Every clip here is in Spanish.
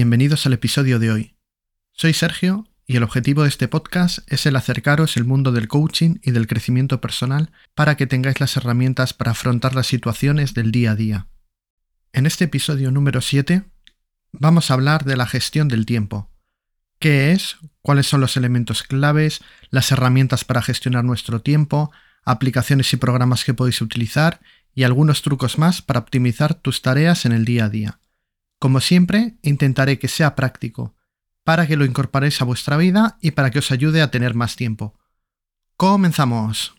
bienvenidos al episodio de hoy. Soy Sergio y el objetivo de este podcast es el acercaros el mundo del coaching y del crecimiento personal para que tengáis las herramientas para afrontar las situaciones del día a día. En este episodio número 7 vamos a hablar de la gestión del tiempo. ¿Qué es? ¿Cuáles son los elementos claves? ¿Las herramientas para gestionar nuestro tiempo? ¿Aplicaciones y programas que podéis utilizar? Y algunos trucos más para optimizar tus tareas en el día a día. Como siempre, intentaré que sea práctico, para que lo incorporéis a vuestra vida y para que os ayude a tener más tiempo. Comenzamos.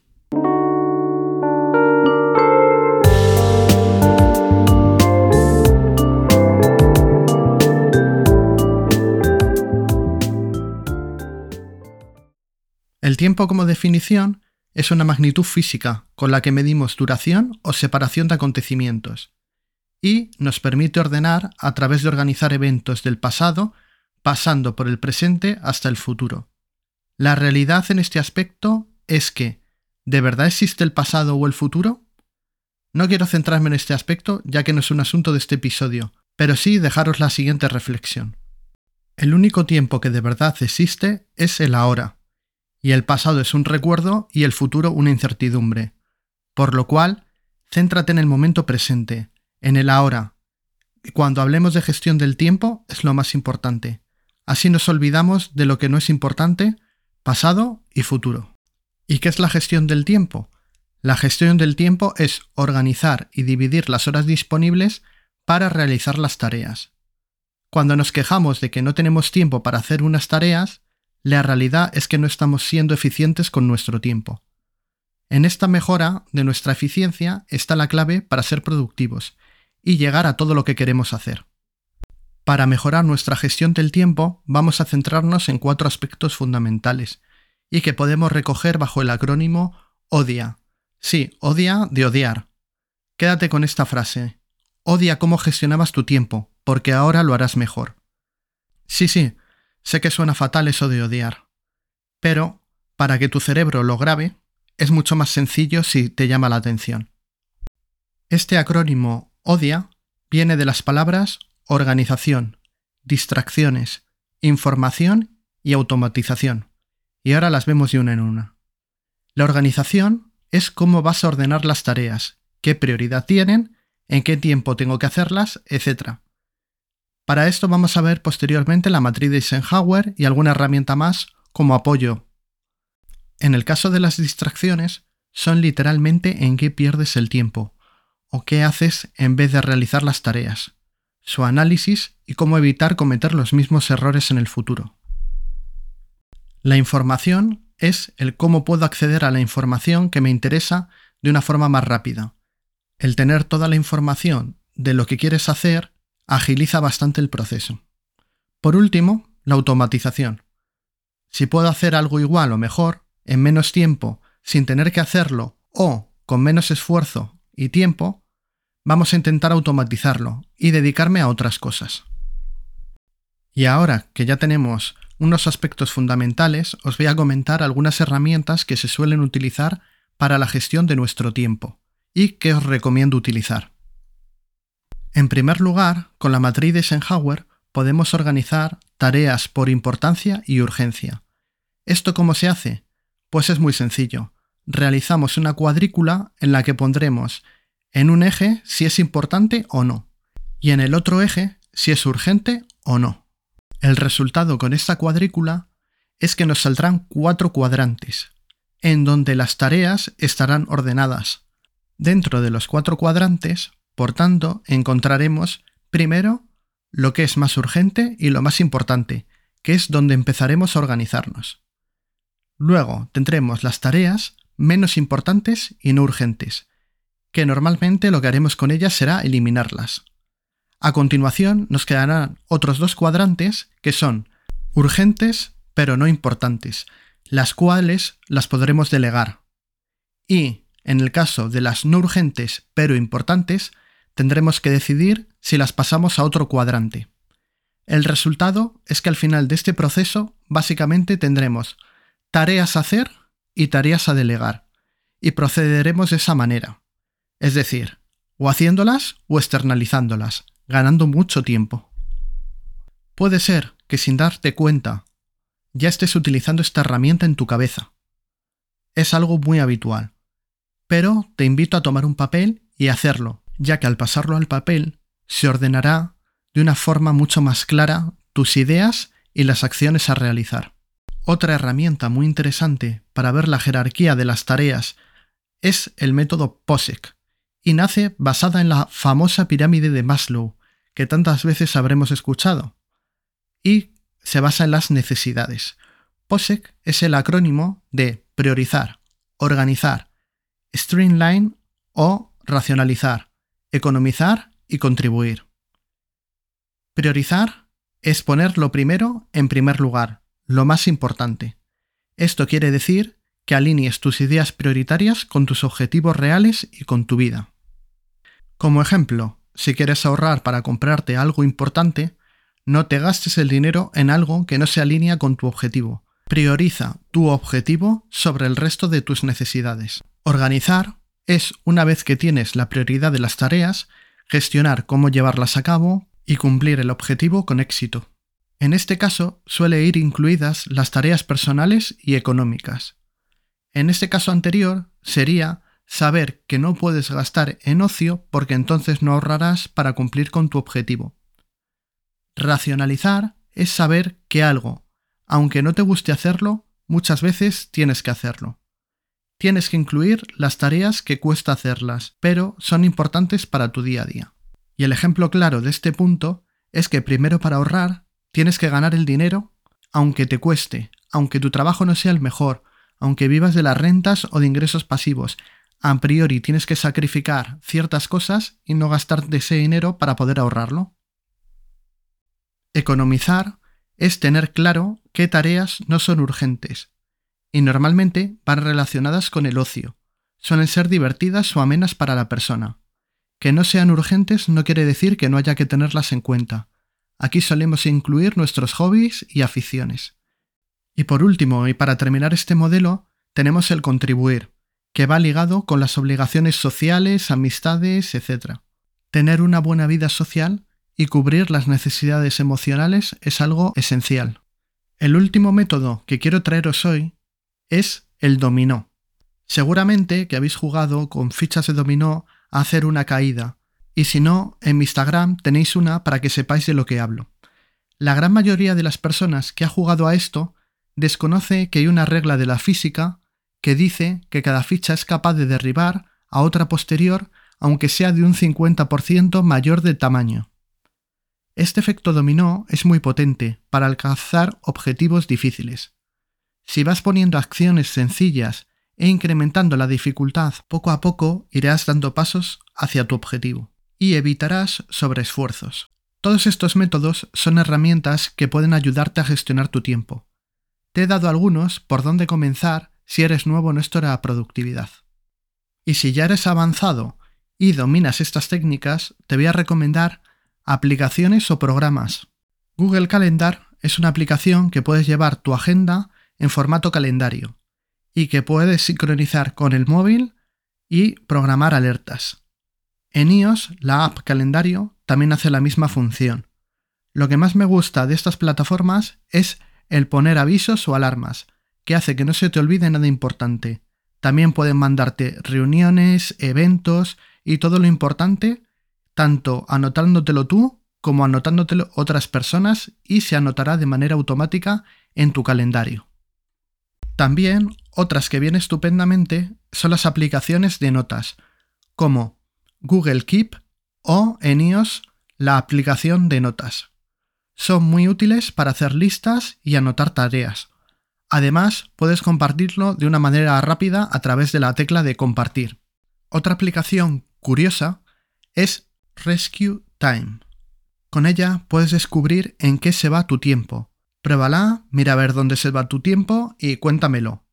El tiempo como definición es una magnitud física con la que medimos duración o separación de acontecimientos y nos permite ordenar a través de organizar eventos del pasado, pasando por el presente hasta el futuro. La realidad en este aspecto es que, ¿de verdad existe el pasado o el futuro? No quiero centrarme en este aspecto ya que no es un asunto de este episodio, pero sí dejaros la siguiente reflexión. El único tiempo que de verdad existe es el ahora, y el pasado es un recuerdo y el futuro una incertidumbre. Por lo cual, céntrate en el momento presente, en el ahora. Cuando hablemos de gestión del tiempo es lo más importante. Así nos olvidamos de lo que no es importante, pasado y futuro. ¿Y qué es la gestión del tiempo? La gestión del tiempo es organizar y dividir las horas disponibles para realizar las tareas. Cuando nos quejamos de que no tenemos tiempo para hacer unas tareas, la realidad es que no estamos siendo eficientes con nuestro tiempo. En esta mejora de nuestra eficiencia está la clave para ser productivos y llegar a todo lo que queremos hacer. Para mejorar nuestra gestión del tiempo, vamos a centrarnos en cuatro aspectos fundamentales y que podemos recoger bajo el acrónimo ODIA. Sí, ODIA de odiar. Quédate con esta frase. Odia cómo gestionabas tu tiempo, porque ahora lo harás mejor. Sí, sí, sé que suena fatal eso de odiar. Pero, para que tu cerebro lo grabe, es mucho más sencillo si te llama la atención. Este acrónimo Odia viene de las palabras organización, distracciones, información y automatización. Y ahora las vemos de una en una. La organización es cómo vas a ordenar las tareas, qué prioridad tienen, en qué tiempo tengo que hacerlas, etc. Para esto vamos a ver posteriormente la matriz de Eisenhower y alguna herramienta más como apoyo. En el caso de las distracciones, son literalmente en qué pierdes el tiempo, o qué haces en vez de realizar las tareas, su análisis y cómo evitar cometer los mismos errores en el futuro. La información es el cómo puedo acceder a la información que me interesa de una forma más rápida. El tener toda la información de lo que quieres hacer agiliza bastante el proceso. Por último, la automatización. Si puedo hacer algo igual o mejor, en menos tiempo, sin tener que hacerlo o con menos esfuerzo y tiempo, vamos a intentar automatizarlo y dedicarme a otras cosas. Y ahora que ya tenemos unos aspectos fundamentales, os voy a comentar algunas herramientas que se suelen utilizar para la gestión de nuestro tiempo y que os recomiendo utilizar. En primer lugar, con la matriz de Eisenhower podemos organizar tareas por importancia y urgencia. ¿Esto cómo se hace? Pues es muy sencillo. Realizamos una cuadrícula en la que pondremos en un eje si es importante o no, y en el otro eje si es urgente o no. El resultado con esta cuadrícula es que nos saldrán cuatro cuadrantes, en donde las tareas estarán ordenadas. Dentro de los cuatro cuadrantes, por tanto, encontraremos primero lo que es más urgente y lo más importante, que es donde empezaremos a organizarnos. Luego tendremos las tareas menos importantes y no urgentes, que normalmente lo que haremos con ellas será eliminarlas. A continuación nos quedarán otros dos cuadrantes que son urgentes pero no importantes, las cuales las podremos delegar. Y, en el caso de las no urgentes pero importantes, tendremos que decidir si las pasamos a otro cuadrante. El resultado es que al final de este proceso básicamente tendremos tareas a hacer y tareas a delegar, y procederemos de esa manera. Es decir, o haciéndolas o externalizándolas, ganando mucho tiempo. Puede ser que sin darte cuenta ya estés utilizando esta herramienta en tu cabeza. Es algo muy habitual. Pero te invito a tomar un papel y hacerlo, ya que al pasarlo al papel se ordenará de una forma mucho más clara tus ideas y las acciones a realizar. Otra herramienta muy interesante para ver la jerarquía de las tareas es el método POSEC, y nace basada en la famosa pirámide de Maslow, que tantas veces habremos escuchado, y se basa en las necesidades. POSEC es el acrónimo de priorizar, organizar, streamline o racionalizar, economizar y contribuir. Priorizar es poner lo primero en primer lugar, lo más importante. Esto quiere decir que alinees tus ideas prioritarias con tus objetivos reales y con tu vida. Como ejemplo, si quieres ahorrar para comprarte algo importante, no te gastes el dinero en algo que no se alinea con tu objetivo. Prioriza tu objetivo sobre el resto de tus necesidades. Organizar es, una vez que tienes la prioridad de las tareas, gestionar cómo llevarlas a cabo y cumplir el objetivo con éxito. En este caso suele ir incluidas las tareas personales y económicas. En este caso anterior sería saber que no puedes gastar en ocio porque entonces no ahorrarás para cumplir con tu objetivo. Racionalizar es saber que algo, aunque no te guste hacerlo, muchas veces tienes que hacerlo. Tienes que incluir las tareas que cuesta hacerlas, pero son importantes para tu día a día. Y el ejemplo claro de este punto es que primero para ahorrar tienes que ganar el dinero aunque te cueste, aunque tu trabajo no sea el mejor, aunque vivas de las rentas o de ingresos pasivos. A priori tienes que sacrificar ciertas cosas y no gastarte ese dinero para poder ahorrarlo. Economizar es tener claro qué tareas no son urgentes y normalmente van relacionadas con el ocio. Suelen ser divertidas o amenas para la persona. Que no sean urgentes no quiere decir que no haya que tenerlas en cuenta. Aquí solemos incluir nuestros hobbies y aficiones. Y por último, y para terminar este modelo, tenemos el contribuir, que va ligado con las obligaciones sociales, amistades, etc. Tener una buena vida social y cubrir las necesidades emocionales es algo esencial. El último método que quiero traeros hoy es el dominó. Seguramente que habéis jugado con fichas de dominó a hacer una caída, y si no, en mi Instagram tenéis una para que sepáis de lo que hablo. La gran mayoría de las personas que ha jugado a esto desconoce que hay una regla de la física que dice que cada ficha es capaz de derribar a otra posterior aunque sea de un 50% mayor de tamaño. Este efecto dominó es muy potente para alcanzar objetivos difíciles. Si vas poniendo acciones sencillas e incrementando la dificultad poco a poco, irás dando pasos hacia tu objetivo y evitarás sobreesfuerzos. Todos estos métodos son herramientas que pueden ayudarte a gestionar tu tiempo. Te he dado algunos por dónde comenzar si eres nuevo en esto de productividad. Y si ya eres avanzado y dominas estas técnicas, te voy a recomendar aplicaciones o programas. Google Calendar es una aplicación que puedes llevar tu agenda en formato calendario y que puedes sincronizar con el móvil y programar alertas. En iOS, la app Calendario también hace la misma función. Lo que más me gusta de estas plataformas es el poner avisos o alarmas, que hace que no se te olvide nada importante. También pueden mandarte reuniones, eventos y todo lo importante, tanto anotándotelo tú como anotándotelo otras personas y se anotará de manera automática en tu calendario. También otras que vienen estupendamente son las aplicaciones de notas, como Google Keep o en iOS la aplicación de notas. Son muy útiles para hacer listas y anotar tareas. Además, puedes compartirlo de una manera rápida a través de la tecla de compartir. Otra aplicación curiosa es Rescue Time. Con ella puedes descubrir en qué se va tu tiempo. Pruébala, mira a ver dónde se va tu tiempo y cuéntamelo.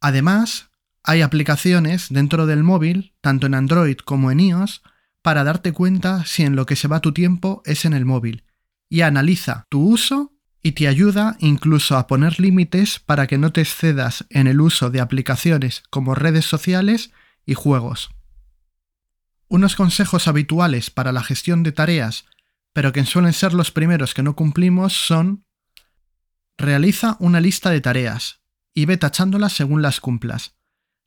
Además, hay aplicaciones dentro del móvil, tanto en Android como en iOS, para darte cuenta si en lo que se va tu tiempo es en el móvil, y analiza tu uso y te ayuda incluso a poner límites para que no te excedas en el uso de aplicaciones como redes sociales y juegos. Unos consejos habituales para la gestión de tareas pero que suelen ser los primeros que no cumplimos son realiza una lista de tareas y ve tachándolas según las cumplas.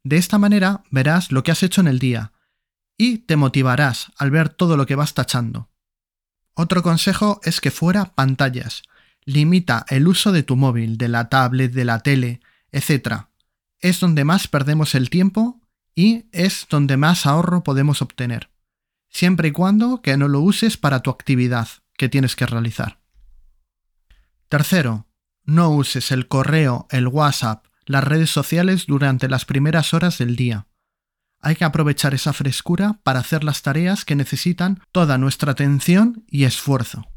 De esta manera verás lo que has hecho en el día y te motivarás al ver todo lo que vas tachando. Otro consejo es que fuera pantallas. Limita el uso de tu móvil, de la tablet, de la tele, etc. Es donde más perdemos el tiempo y es donde más ahorro podemos obtener, siempre y cuando que no lo uses para tu actividad que tienes que realizar. Tercero, no uses el correo, el WhatsApp, las redes sociales durante las primeras horas del día. Hay que aprovechar esa frescura para hacer las tareas que necesitan toda nuestra atención y esfuerzo.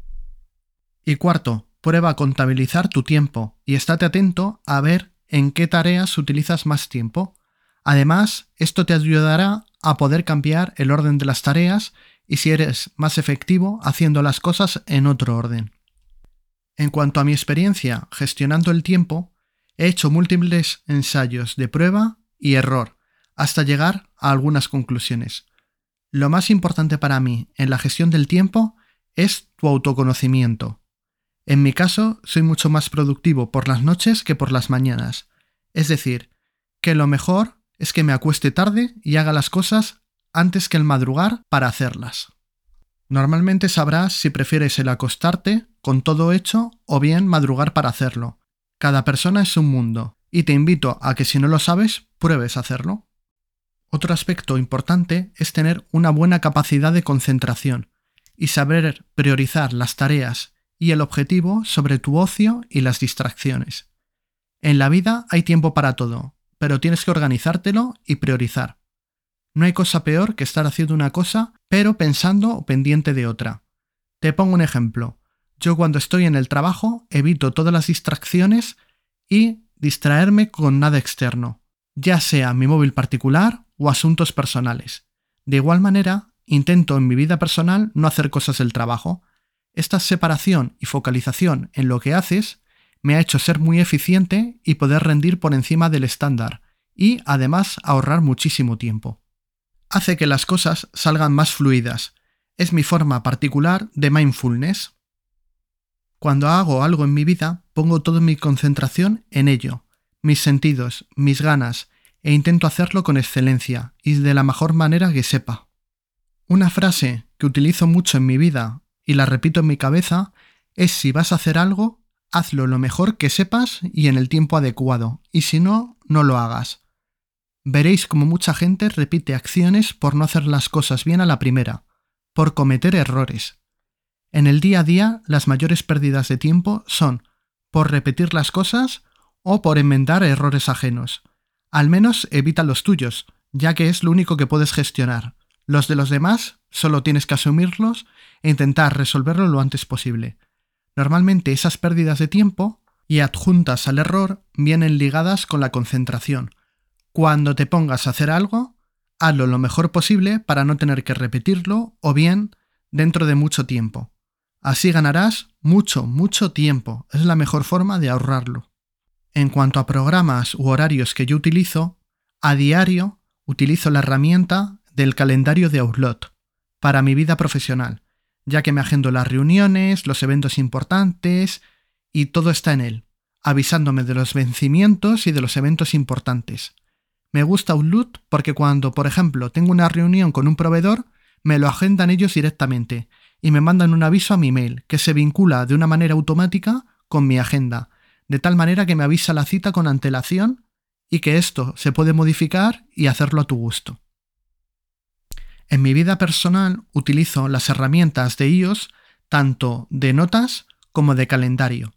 Y cuarto, prueba a contabilizar tu tiempo y estate atento a ver en qué tareas utilizas más tiempo Además, esto te ayudará a poder cambiar el orden de las tareas y si eres más efectivo haciendo las cosas en otro orden. En cuanto a mi experiencia gestionando el tiempo, he hecho múltiples ensayos de prueba y error hasta llegar a algunas conclusiones. Lo más importante para mí en la gestión del tiempo es tu autoconocimiento. En mi caso, soy mucho más productivo por las noches que por las mañanas. Es decir, que lo mejor es que me acueste tarde y haga las cosas antes que el madrugar para hacerlas. Normalmente sabrás si prefieres el acostarte con todo hecho o bien madrugar para hacerlo. Cada persona es un mundo y te invito a que si no lo sabes, pruebes hacerlo. Otro aspecto importante es tener una buena capacidad de concentración y saber priorizar las tareas y el objetivo sobre tu ocio y las distracciones. En la vida hay tiempo para todo, pero tienes que organizártelo y priorizar. No hay cosa peor que estar haciendo una cosa, pero pensando o pendiente de otra. Te pongo un ejemplo. Yo cuando estoy en el trabajo evito todas las distracciones y distraerme con nada externo, ya sea mi móvil particular o asuntos personales. De igual manera, intento en mi vida personal no hacer cosas del trabajo. Esta separación y focalización en lo que haces me ha hecho ser muy eficiente y poder rendir por encima del estándar, y además ahorrar muchísimo tiempo. Hace que las cosas salgan más fluidas. Es mi forma particular de mindfulness. Cuando hago algo en mi vida, pongo toda mi concentración en ello, mis sentidos, mis ganas, e intento hacerlo con excelencia y de la mejor manera que sepa. Una frase que utilizo mucho en mi vida y la repito en mi cabeza es si vas a hacer algo, hazlo lo mejor que sepas y en el tiempo adecuado, y si no, no lo hagas. Veréis como mucha gente repite acciones por no hacer las cosas bien a la primera, por cometer errores. En el día a día, las mayores pérdidas de tiempo son por repetir las cosas o por enmendar errores ajenos. Al menos evita los tuyos, ya que es lo único que puedes gestionar. Los de los demás solo tienes que asumirlos e intentar resolverlo lo antes posible. Normalmente esas pérdidas de tiempo y adjuntas al error vienen ligadas con la concentración. Cuando te pongas a hacer algo, hazlo lo mejor posible para no tener que repetirlo o bien dentro de mucho tiempo. Así ganarás mucho, mucho tiempo. Es la mejor forma de ahorrarlo. En cuanto a programas u horarios que yo utilizo, a diario utilizo la herramienta del calendario de Outlook para mi vida profesional ya que me agendo las reuniones, los eventos importantes y todo está en él, avisándome de los vencimientos y de los eventos importantes. Me gusta Outlook porque cuando, por ejemplo, tengo una reunión con un proveedor, me lo agendan ellos directamente y me mandan un aviso a mi mail que se vincula de una manera automática con mi agenda, de tal manera que me avisa la cita con antelación y que esto se puede modificar y hacerlo a tu gusto. En mi vida personal utilizo las herramientas de iOS tanto de notas como de calendario.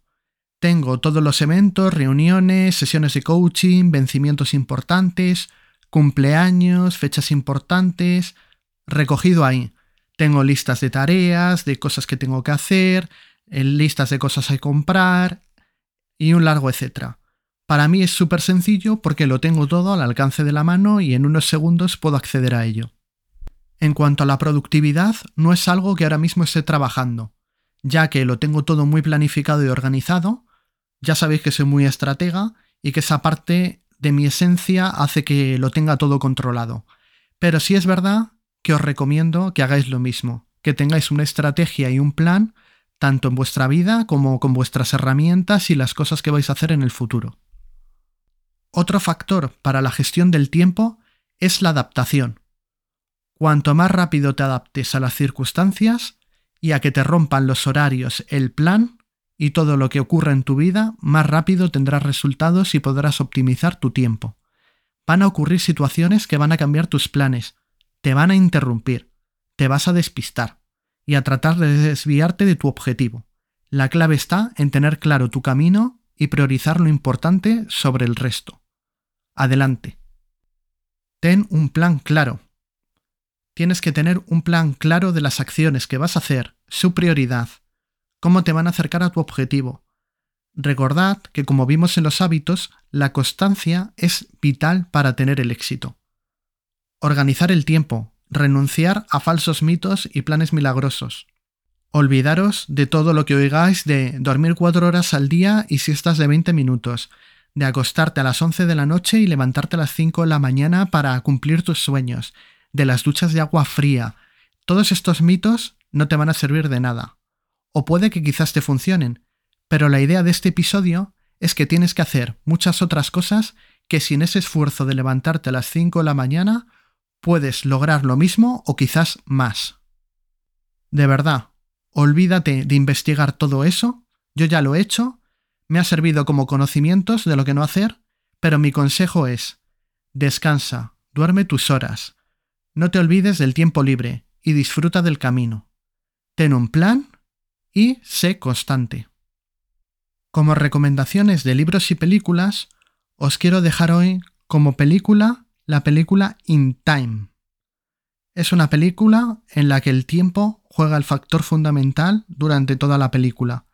Tengo todos los eventos, reuniones, sesiones de coaching, vencimientos importantes, cumpleaños, fechas importantes, recogido ahí. Tengo listas de tareas, de cosas que tengo que hacer, eh, listas de cosas a comprar y un largo etcétera. Para mí es súper sencillo porque lo tengo todo al alcance de la mano y en unos segundos puedo acceder a ello. En cuanto a la productividad, no es algo que ahora mismo esté trabajando, ya que lo tengo todo muy planificado y organizado, ya sabéis que soy muy estratega y que esa parte de mi esencia hace que lo tenga todo controlado. Pero sí es verdad que os recomiendo que hagáis lo mismo, que tengáis una estrategia y un plan tanto en vuestra vida como con vuestras herramientas y las cosas que vais a hacer en el futuro. Otro factor para la gestión del tiempo es la adaptación. Cuanto más rápido te adaptes a las circunstancias y a que te rompan los horarios, el plan y todo lo que ocurra en tu vida, más rápido tendrás resultados y podrás optimizar tu tiempo. Van a ocurrir situaciones que van a cambiar tus planes, te van a interrumpir, te vas a despistar y a tratar de desviarte de tu objetivo. La clave está en tener claro tu camino y priorizar lo importante sobre el resto. Adelante. Ten un plan claro. Tienes que tener un plan claro de las acciones que vas a hacer, su prioridad, cómo te van a acercar a tu objetivo. Recordad que como vimos en los hábitos, la constancia es vital para tener el éxito. Organizar el tiempo, renunciar a falsos mitos y planes milagrosos. Olvidaros de todo lo que oigáis de dormir cuatro horas al día y siestas de 20 minutos, de acostarte a las 11 de la noche y levantarte a las 5 de la mañana para cumplir tus sueños, de las duchas de agua fría. Todos estos mitos no te van a servir de nada. O puede que quizás te funcionen, pero la idea de este episodio es que tienes que hacer muchas otras cosas que sin ese esfuerzo de levantarte a las 5 de la mañana puedes lograr lo mismo o quizás más. De verdad, olvídate de investigar todo eso, yo ya lo he hecho, me ha servido como conocimientos de lo que no hacer, pero mi consejo es, descansa, duerme tus horas, no te olvides del tiempo libre y disfruta del camino. Ten un plan y sé constante. Como recomendaciones de libros y películas, os quiero dejar hoy como película la película In Time. Es una película en la que el tiempo juega el factor fundamental durante toda la película,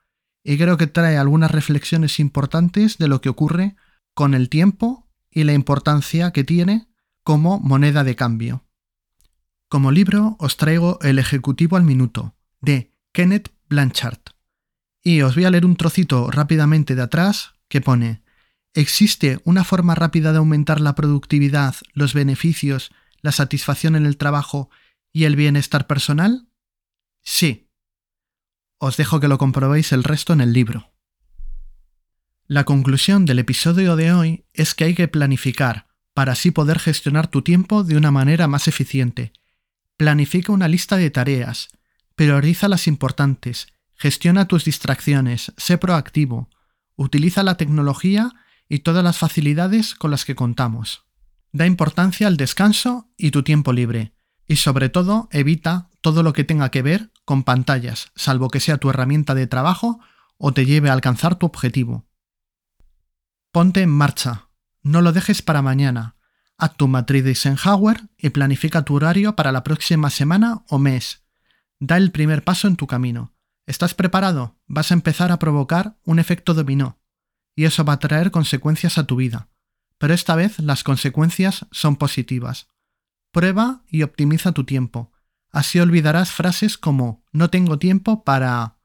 y creo que trae algunas reflexiones importantes de lo que ocurre con el tiempo y la importancia que tiene como moneda de cambio. Como libro os traigo El Ejecutivo al Minuto, de Kenneth Blanchard. Y os voy a leer un trocito rápidamente de atrás que pone ¿Existe una forma rápida de aumentar la productividad, los beneficios, la satisfacción en el trabajo y el bienestar personal? Sí. Os dejo que lo comprobéis el resto en el libro. La conclusión del episodio de hoy es que hay que planificar para así poder gestionar tu tiempo de una manera más eficiente. Planifica una lista de tareas, prioriza las importantes, gestiona tus distracciones, sé proactivo, utiliza la tecnología y todas las facilidades con las que contamos. Da importancia al descanso y tu tiempo libre, y sobre todo evita todo lo que tenga que ver con pantallas, salvo que sea tu herramienta de trabajo o te lleve a alcanzar tu objetivo. Ponte en marcha, no lo dejes para mañana. Haz tu matriz de Eisenhower y planifica tu horario para la próxima semana o mes. Da el primer paso en tu camino. ¿Estás preparado? Vas a empezar a provocar un efecto dominó y eso va a traer consecuencias a tu vida. Pero esta vez las consecuencias son positivas. Prueba y optimiza tu tiempo. Así olvidarás frases como no tengo tiempo para...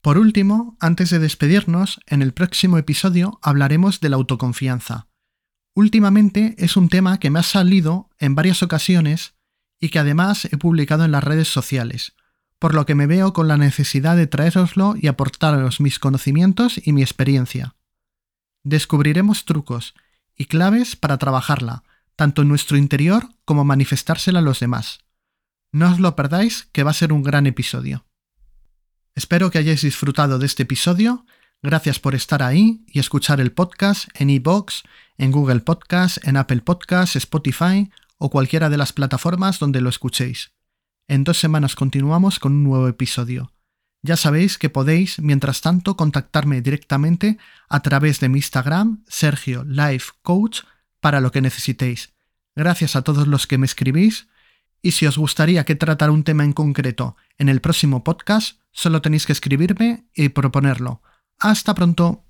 Por último, antes de despedirnos, en el próximo episodio hablaremos de la autoconfianza. Últimamente es un tema que me ha salido en varias ocasiones y que además he publicado en las redes sociales por lo que me veo con la necesidad de traeroslo y aportaros mis conocimientos y mi experiencia. Descubriremos trucos y claves para trabajarla, tanto en nuestro interior como manifestársela a los demás. No os lo perdáis, que va a ser un gran episodio. Espero que hayáis disfrutado de este episodio. Gracias por estar ahí y escuchar el podcast en iBox, en Google Podcast, en Apple Podcast, Spotify o cualquiera de las plataformas donde lo escuchéis. En dos semanas continuamos con un nuevo episodio. Ya sabéis que podéis, mientras tanto, contactarme directamente a través de mi Instagram, Sergio Life Coach, para lo que necesitéis. Gracias a todos los que me escribís. Y si os gustaría que tratara un tema en concreto en el próximo podcast, solo tenéis que escribirme y proponerlo. Hasta pronto.